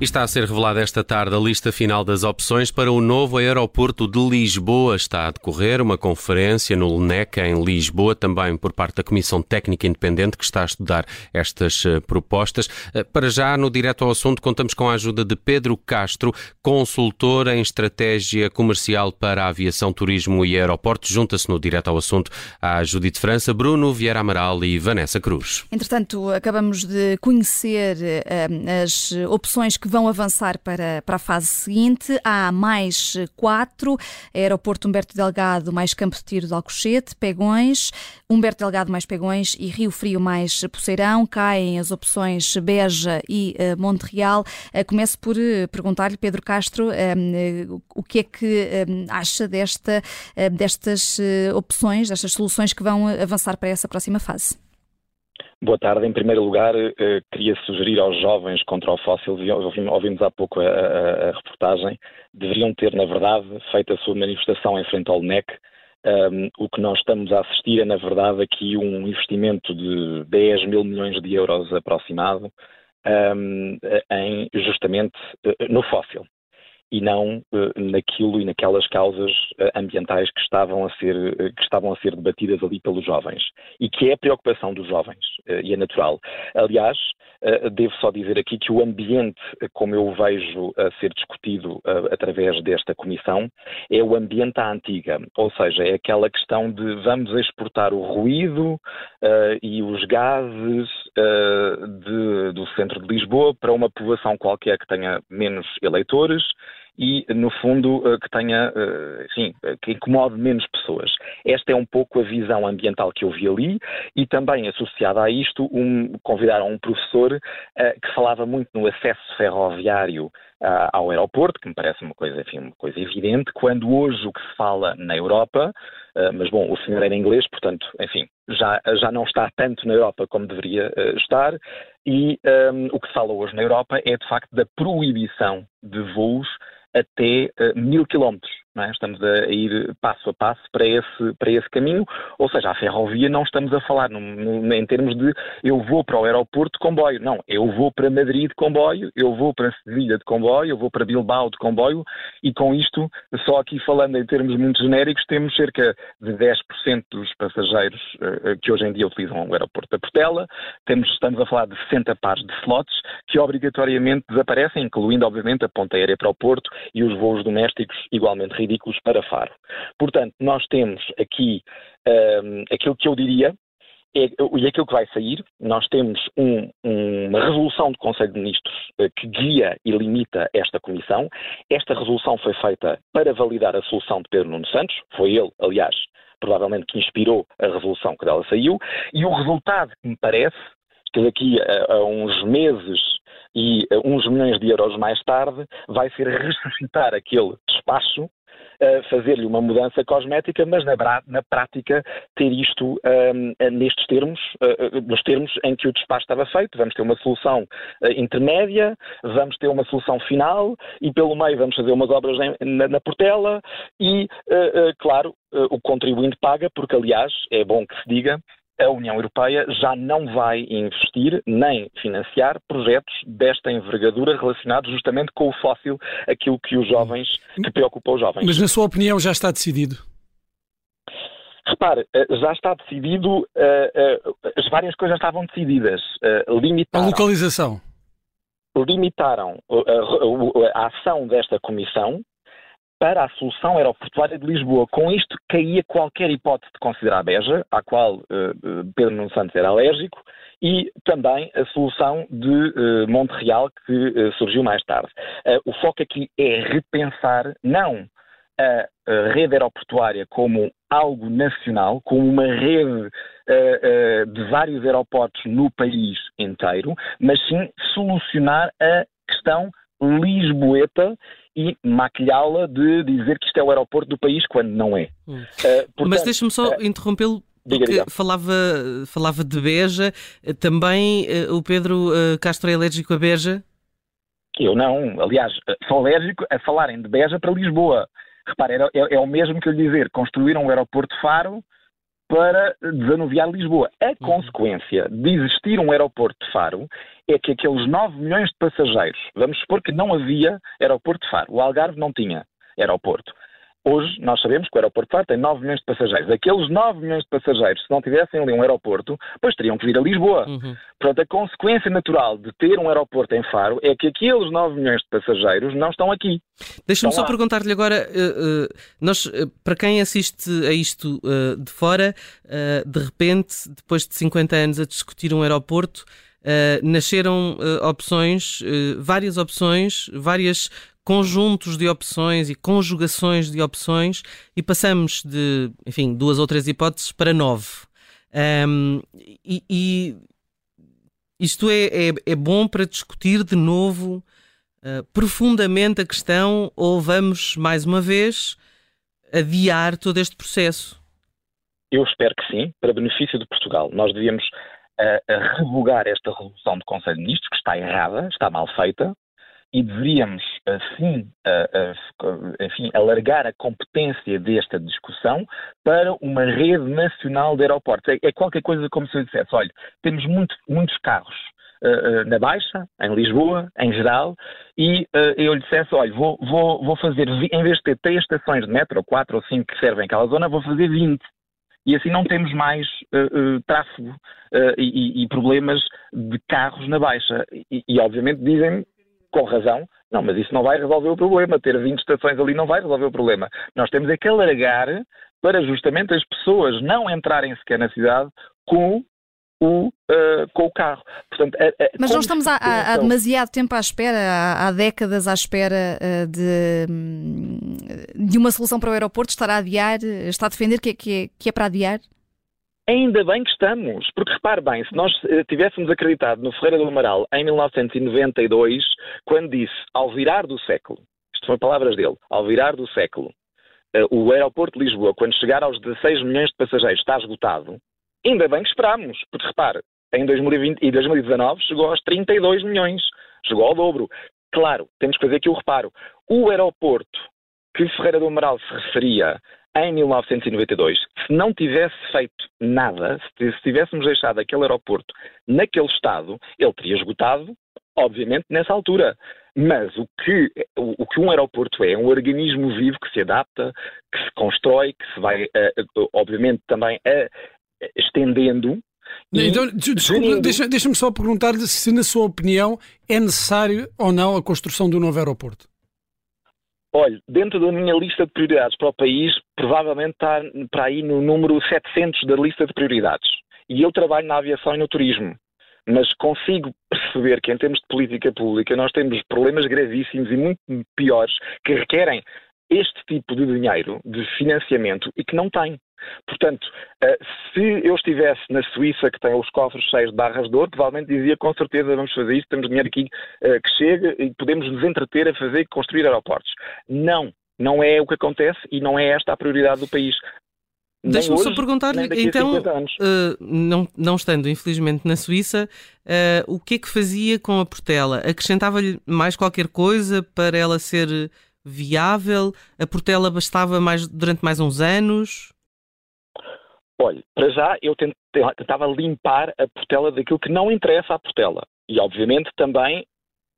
Está a ser revelada esta tarde a lista final das opções para o novo aeroporto de Lisboa. Está a decorrer uma conferência no LNEC em Lisboa, também por parte da Comissão Técnica Independente que está a estudar estas uh, propostas. Uh, para já, no direto ao assunto, contamos com a ajuda de Pedro Castro, consultor em estratégia comercial para aviação, turismo e aeroportos. Junta-se no direto ao assunto a Judite França, Bruno Vieira Amaral e Vanessa Cruz. Entretanto, acabamos de conhecer uh, as opções que que vão avançar para, para a fase seguinte. Há mais quatro: Aeroporto Humberto Delgado, mais Campo de Tiro de Alcochete, Pegões, Humberto Delgado mais Pegões e Rio Frio mais Poceirão. Caem as opções Beja e uh, Montreal. Uh, começo por uh, perguntar-lhe, Pedro Castro, o que é que acha desta, destas opções, destas soluções que vão avançar para essa próxima fase? Boa tarde. Em primeiro lugar, eh, queria sugerir aos jovens contra o fóssil, ouvimos há pouco a, a, a, reportagem, deveriam ter, na verdade, feito a sua manifestação em frente ao NEC. Um, o que nós estamos a assistir é, na verdade, aqui um investimento de 10 mil milhões de euros aproximado um, em, justamente eh, no fóssil e não uh, naquilo e naquelas causas uh, ambientais que estavam, a ser, uh, que estavam a ser debatidas ali pelos jovens e que é a preocupação dos jovens e é natural. Aliás, devo só dizer aqui que o ambiente, como eu vejo a ser discutido através desta comissão, é o ambiente à antiga, ou seja, é aquela questão de vamos exportar o ruído e os gases de, do centro de Lisboa para uma povoação qualquer que tenha menos eleitores e, no fundo, eh, que tenha, eh, enfim, eh, que incomode menos pessoas. Esta é um pouco a visão ambiental que eu vi ali e também associada a isto, um, convidaram um professor que falava muito no acesso ferroviário ao aeroporto, que me parece uma coisa, enfim, uma coisa evidente, quando hoje o que se fala na Europa, mas bom, o senhor era inglês, portanto, enfim, já, já não está tanto na Europa como deveria estar, e um, o que se fala hoje na Europa é de facto da proibição de voos até uh, mil quilómetros. É? Estamos a ir passo a passo para esse, para esse caminho, ou seja, a ferrovia não estamos a falar no, em termos de eu vou para o aeroporto de comboio, não, eu vou para Madrid de comboio, eu vou para Sevilha de comboio, eu vou para Bilbao de comboio e com isto, só aqui falando em termos muito genéricos, temos cerca de 10% dos passageiros uh, que hoje em dia utilizam o aeroporto da Portela, temos, estamos a falar de 60 pares de slots que obrigatoriamente desaparecem, incluindo obviamente a ponta aérea para o Porto e os voos domésticos igualmente ridículos para Faro. Portanto, nós temos aqui um, aquilo que eu diria é, e aquilo que vai sair, nós temos um, uma resolução do Conselho de Ministros uh, que guia e limita esta comissão. Esta resolução foi feita para validar a solução de Pedro Nuno Santos, foi ele, aliás, provavelmente que inspirou a resolução que dela saiu, e o resultado me parece, que daqui a, a uns meses e uns milhões de euros mais tarde vai ser ressuscitar aquele despacho fazer-lhe uma mudança cosmética, mas na, na prática ter isto um, nestes termos, uh, nos termos em que o despacho estava feito. Vamos ter uma solução uh, intermédia, vamos ter uma solução final e pelo meio vamos fazer umas obras na, na Portela e, uh, claro, o contribuinte paga, porque aliás, é bom que se diga, a União Europeia já não vai investir nem financiar projetos desta envergadura relacionados justamente com o fóssil, aquilo que os jovens, que preocupa os jovens. Mas na sua opinião já está decidido? Repare, eh, já está decidido, eh, eh, as várias coisas estavam decididas. Limitaram, a localização? Limitaram a, a, a ação desta comissão para a solução aeroportuária de Lisboa. Com isto, caía qualquer hipótese de considerar a Beja, à qual uh, Pedro Nuno Santos era alérgico, e também a solução de uh, Monte Real, que uh, surgiu mais tarde. o foco aqui é repensar não a rede aeroportuária como algo nacional, como uma rede de vários aeroportos no país inteiro, mas sim solucionar a questão lisboeta e maquilhá-la de dizer que isto é o aeroporto do país quando não é. Hum. Uh, portanto, Mas deixa-me só uh, interrompê-lo. Porque falava, falava de Beja, também uh, o Pedro Castro é alérgico a Beja? Eu não, aliás, sou alérgico a falarem de Beja para Lisboa. Repare, é, é, é o mesmo que eu lhe dizer, construíram um aeroporto Faro para desanuviar Lisboa. A uhum. consequência de existir um aeroporto de Faro é que aqueles 9 milhões de passageiros, vamos supor que não havia aeroporto de Faro, o Algarve não tinha aeroporto. Hoje, nós sabemos que o aeroporto de Faro tem 9 milhões de passageiros. Aqueles 9 milhões de passageiros, se não tivessem ali um aeroporto, pois teriam que vir a Lisboa. Uhum. Portanto, a consequência natural de ter um aeroporto em Faro é que aqueles 9 milhões de passageiros não estão aqui. Deixa-me só perguntar-lhe agora, uh, uh, nós, uh, para quem assiste a isto de fora, de repente, depois de 50 anos a discutir um aeroporto, nasceram opções, várias opções, várias conjuntos de opções e conjugações de opções e passamos de, enfim, duas ou três hipóteses para nove. Um, e, e, isto é, é, é, bom para discutir de novo uh, profundamente a questão ou vamos, mais uma vez, adiar todo este processo? Eu espero que sim, para benefício de Portugal. Nós devíamos uh, revogar esta resolução do Conselho de Ministros, que está errada, está mal feita, e deveríamos, assim, enfim, alargar a competência desta discussão para uma rede nacional de aeroportos. É, é qualquer coisa como se eu dissesse, olha, temos muito, muitos carros uh, na Baixa, em Lisboa, em geral, e uh, eu lhe dissesse, olha, vou, vou, vou fazer, em vez de ter três estações de metro, ou quatro ou cinco que servem aquela zona, vou fazer 20 e assim não temos mais uh, uh, tráfego uh, e, e, problemas de carros na baixa. E, e obviamente dizem com razão, não, mas isso não vai resolver o problema. Ter 20 estações ali não vai resolver o problema. Nós temos é que alargar para justamente as pessoas não entrarem sequer na cidade com o, uh, com o carro. Portanto, a, a, Mas não estamos há, há, demasiado tempo à espera, há, há décadas à espera uh, de, de uma solução para o aeroporto. Estará a adiar? Está a defender que é, que é, que é para adiar? Ainda bem que estamos, porque repare bem, se nós eh, tivéssemos acreditado no Ferreira do Amaral em 1992, quando disse, ao virar do século, isto foram palavras dele, ao virar do século, eh, o aeroporto de Lisboa, quando chegar aos 16 milhões de passageiros, está esgotado, ainda bem que esperámos, porque repare, em 2020 e 2019 chegou aos 32 milhões, chegou ao dobro. Claro, temos que fazer aqui o reparo. O aeroporto que Ferreira do Amaral se referia em 1992, se não tivesse feito nada, se tivéssemos deixado aquele aeroporto naquele estado, ele teria esgotado, obviamente, nessa altura. Mas o que, o, que um aeroporto é, é um organismo vivo que se adapta, que se constrói, que se vai, uh, obviamente, também uh, estendendo então, desculpa, deixa-me deixa só perguntar-lhe se, na sua opinião, é necessário ou não a construção do novo aeroporto. Olha, dentro da minha lista de prioridades para o país, provavelmente está para aí no número 700 da lista de prioridades. E eu trabalho na aviação e no turismo. Mas consigo perceber que, em termos de política pública, nós temos problemas gravíssimos e muito piores que requerem este tipo de dinheiro, de financiamento, e que não tem. Portanto, eh, se eu estivesse na Suíça, que tem os cofres cheios de barras de ouro, provavelmente dizia com certeza vamos fazer isto, temos dinheiro aqui eh, que chega e podemos nos entreter a fazer e construir aeroportos. Não, não é o que acontece e não é esta a prioridade do país. Deixa-me só perguntar-lhe, então, uh, não, não estando infelizmente na Suíça, uh, o que é que fazia com a Portela? Acrescentava-lhe mais qualquer coisa para ela ser viável? A Portela bastava mais, durante mais uns anos? Olha, para já eu tentava limpar a Portela daquilo que não interessa à Portela. E, obviamente, também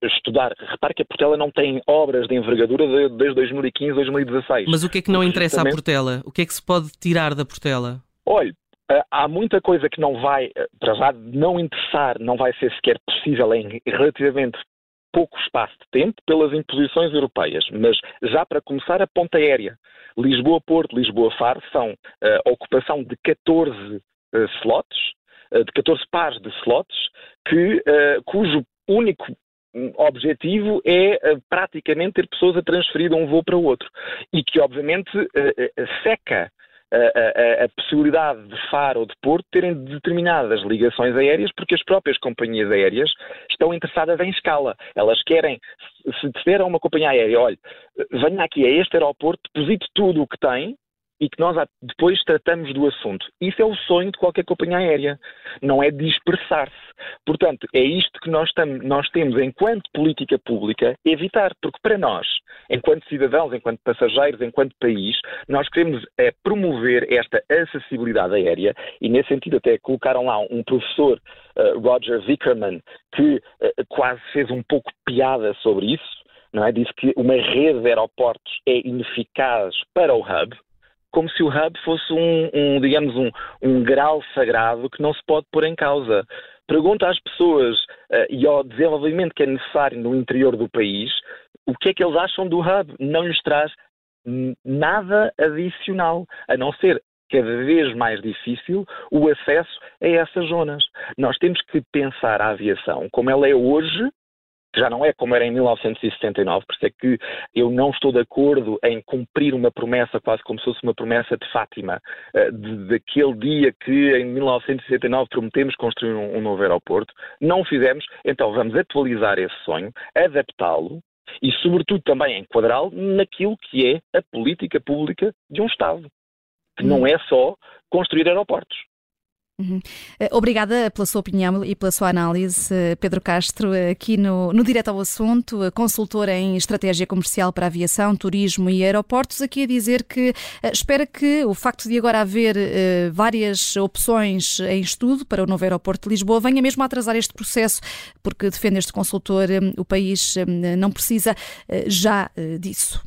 estudar. Repare que a Portela não tem obras de envergadura de, desde 2015, 2016. Mas o que é que não interessa justamente... à Portela? O que é que se pode tirar da Portela? Olha, eh, há muita coisa que não vai, eh, para já não interessar, não vai ser sequer possível em relativamente pouco espaço de tempo pelas imposições europeias, mas já para começar a ponta aérea, Lisboa-Porto, Lisboa-Faro são uh, a ocupação de 14 uh, eh, slots, uh, de 14 pares de slots, que, cujo único objetivo é praticamente ter pessoas a transferir de um voo para o outro e que obviamente seca a, a, a, possibilidade de Faro ou de Porto terem determinadas ligações aéreas, porque as próprias companhias aéreas estão interessadas em escala. Elas querem, se disser a uma companhia aérea, olha, venha aqui a este aeroporto, deposite tudo o que tem, e que nós depois tratamos do assunto. Isso é o sonho de qualquer companhia aérea, não é dispersar-se. Portanto, é isto que nós, nós temos, enquanto política pública, evitar, porque para nós, enquanto cidadãos, enquanto passageiros, enquanto país, nós queremos é, promover esta acessibilidade aérea e, nesse sentido, até colocaram lá um professor, uh, Roger Vickerman, que uh, quase fez um pouco piada sobre isso, não é? Disse que uma rede de aeroportos é ineficaz para o hub, como se o hub fosse um, um digamos, um, um grau sagrado que não se pode pôr em causa. Pergunta às pessoas uh, e ao desenvolvimento que é necessário no interior do país o que é que eles acham do hub. Não lhes traz nada adicional, a não ser cada vez mais difícil o acesso a essas zonas. Nós temos que pensar a aviação como ela é hoje já não é como era em 1979, por isso é que eu não estou de acordo em cumprir uma promessa, quase como se fosse uma promessa de Fátima, eh, de, daquele dia que em 1979 prometemos construir um, um novo aeroporto. Não o fizemos, então vamos atualizar esse sonho, adaptá-lo e, sobretudo, também enquadrá-lo naquilo que é a política pública de um Estado, que não hum. é só construir aeroportos. Uhum. Eh, obrigada pela sua opinião e pela sua análise, eh, Pedro Castro, eh, aqui no, no Direto ao Assunto, consultor em estratégia comercial para aviação, turismo e aeroportos, aqui a dizer que espera que o facto de agora haver várias opções em estudo para o novo aeroporto de Lisboa venha mesmo a atrasar este processo, porque defende este consultor, o país não precisa já disso.